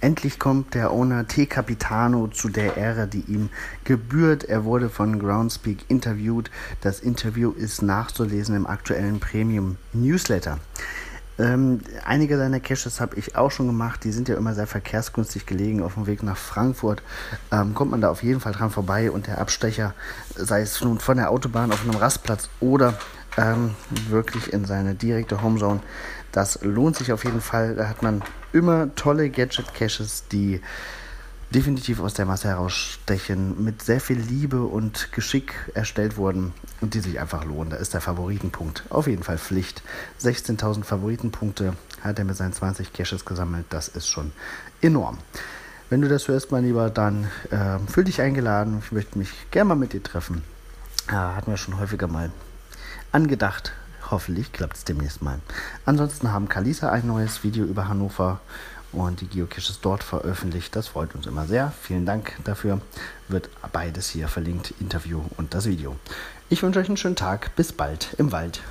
Endlich kommt der Owner T. Capitano zu der Ehre, die ihm gebührt. Er wurde von Groundspeak interviewt. Das Interview ist nachzulesen im aktuellen Premium Newsletter. Ähm, einige seiner Caches habe ich auch schon gemacht. Die sind ja immer sehr verkehrsgünstig gelegen. Auf dem Weg nach Frankfurt ähm, kommt man da auf jeden Fall dran vorbei. Und der Abstecher, sei es nun von der Autobahn auf einem Rastplatz oder ähm, wirklich in seine direkte Homezone. Das lohnt sich auf jeden Fall. Da hat man immer tolle Gadget-Caches, die definitiv aus der Masse herausstechen, mit sehr viel Liebe und Geschick erstellt wurden und die sich einfach lohnen. Da ist der Favoritenpunkt auf jeden Fall Pflicht. 16.000 Favoritenpunkte hat er mit seinen 20 Caches gesammelt. Das ist schon enorm. Wenn du das hörst, mein Lieber, dann äh, fühl dich eingeladen. Ich möchte mich gerne mal mit dir treffen. Ja, hatten wir schon häufiger mal angedacht. Hoffentlich klappt es demnächst mal. Ansonsten haben Kalisa ein neues Video über Hannover und die Geocaches dort veröffentlicht. Das freut uns immer sehr. Vielen Dank dafür. Wird beides hier verlinkt, Interview und das Video. Ich wünsche euch einen schönen Tag. Bis bald im Wald.